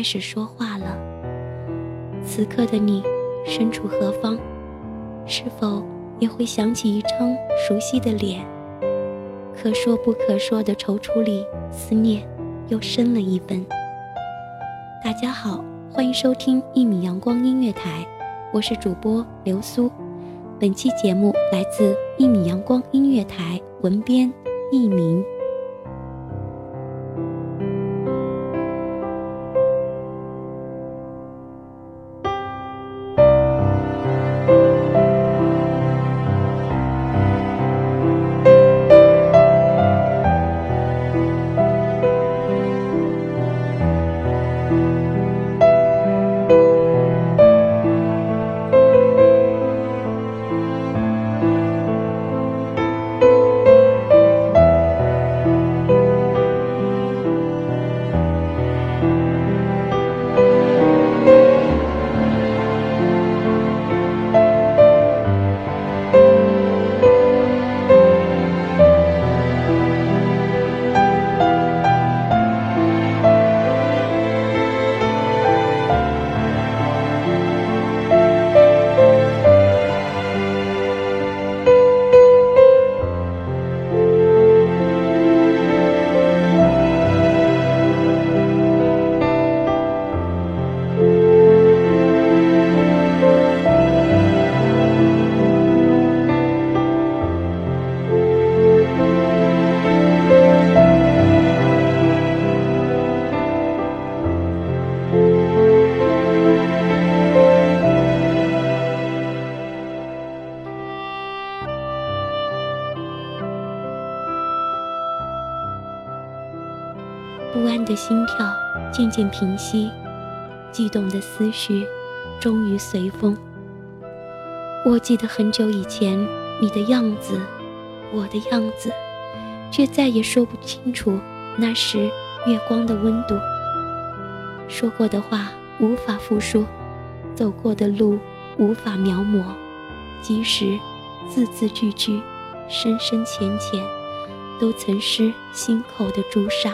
开始说话了。此刻的你身处何方？是否也会想起一张熟悉的脸？可说不可说的踌躇里，思念又深了一分。大家好，欢迎收听一米阳光音乐台，我是主播刘苏。本期节目来自一米阳光音乐台，文编一鸣。渐平息，激动的思绪终于随风。我记得很久以前你的样子，我的样子，却再也说不清楚那时月光的温度。说过的话无法复述，走过的路无法描摹，即使字字句句、深深浅浅，都曾是心口的朱砂。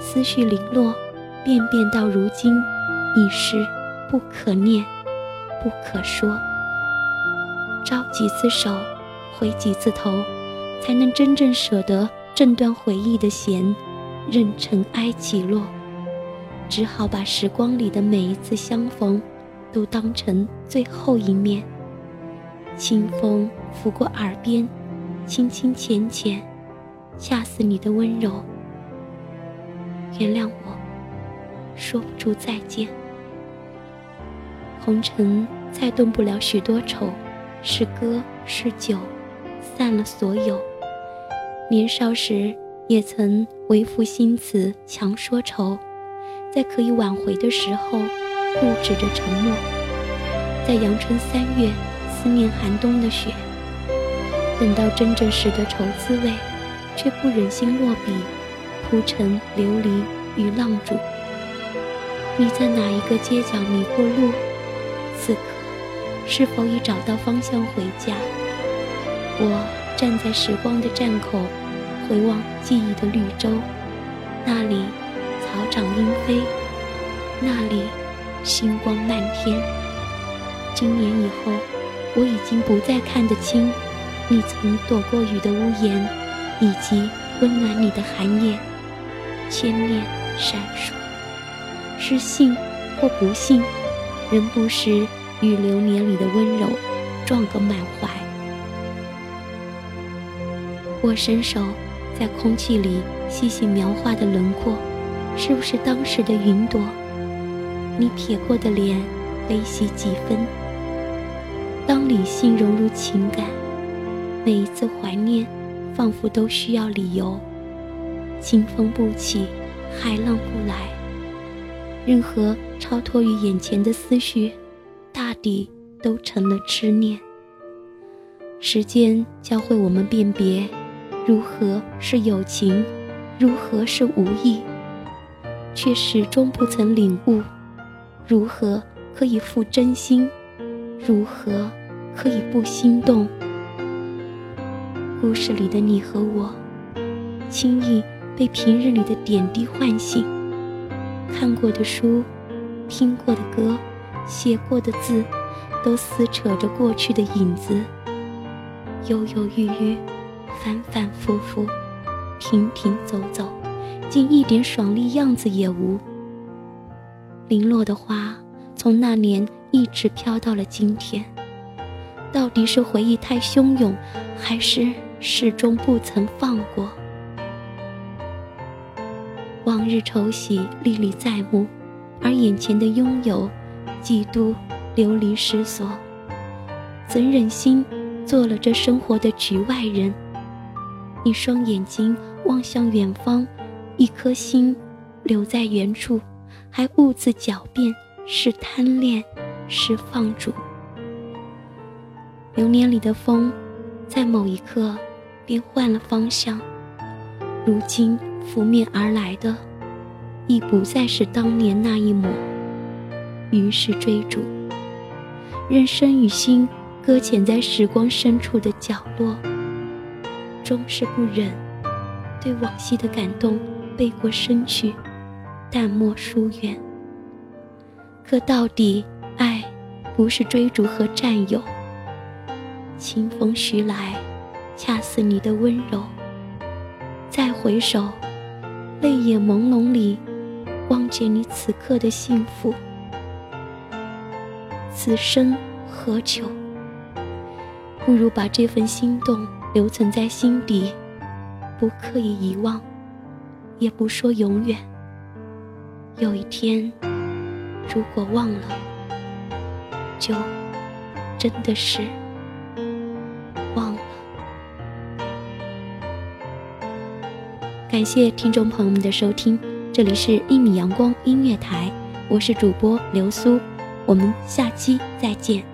思绪零落，便便到如今，已是不可念，不可说。招几次手，回几次头，才能真正舍得挣断回忆的弦，任尘埃起落。只好把时光里的每一次相逢，都当成最后一面。清风拂过耳边，轻轻浅浅，恰似你的温柔。原谅我，说不出再见。红尘再动不了许多愁，是歌是酒，散了所有。年少时也曾为赋新词强说愁，在可以挽回的时候，固执着沉默。在阳春三月，思念寒冬的雪。等到真正识得愁滋味，却不忍心落笔。铺陈琉璃与浪主，你在哪一个街角迷过路？此刻是否已找到方向回家？我站在时光的站口，回望记忆的绿洲，那里草长莺飞，那里星光漫天。今年以后，我已经不再看得清你曾躲过雨的屋檐，以及温暖你的寒夜，千念闪烁。是幸或不幸，仍不时与流年里的温柔撞个满怀。我伸手在空气里细细描画的轮廓，是不是当时的云朵？你撇过的脸，悲喜几分？当理性融入情感，每一次怀念，仿佛都需要理由。清风不起，海浪不来。任何超脱于眼前的思绪，大抵都成了痴念。时间教会我们辨别。如何是友情，如何是无意，却始终不曾领悟。如何可以付真心？如何可以不心动？故事里的你和我，轻易被平日里的点滴唤醒。看过的书，听过的歌，写过的字，都撕扯着过去的影子，犹犹豫豫。反反复复，停停走走，竟一点爽利样子也无。零落的花，从那年一直飘到了今天。到底是回忆太汹涌，还是始终不曾放过？往日愁喜历历在目，而眼前的拥有，几度流离失所。怎忍心做了这生活的局外人？一双眼睛望向远方，一颗心留在原处，还兀自狡辩是贪恋，是放逐。流年里的风，在某一刻便换了方向，如今拂面而来的，已不再是当年那一抹。于是追逐，任身与心搁浅在时光深处的角落。终是不忍，对往昔的感动背过身去，淡漠疏远。可到底，爱不是追逐和占有。清风徐来，恰似你的温柔。再回首，泪眼朦胧里，望见你此刻的幸福。此生何求？不如把这份心动。留存在心底，不刻意遗忘，也不说永远。有一天，如果忘了，就真的是忘了。感谢听众朋友们的收听，这里是一米阳光音乐台，我是主播流苏，我们下期再见。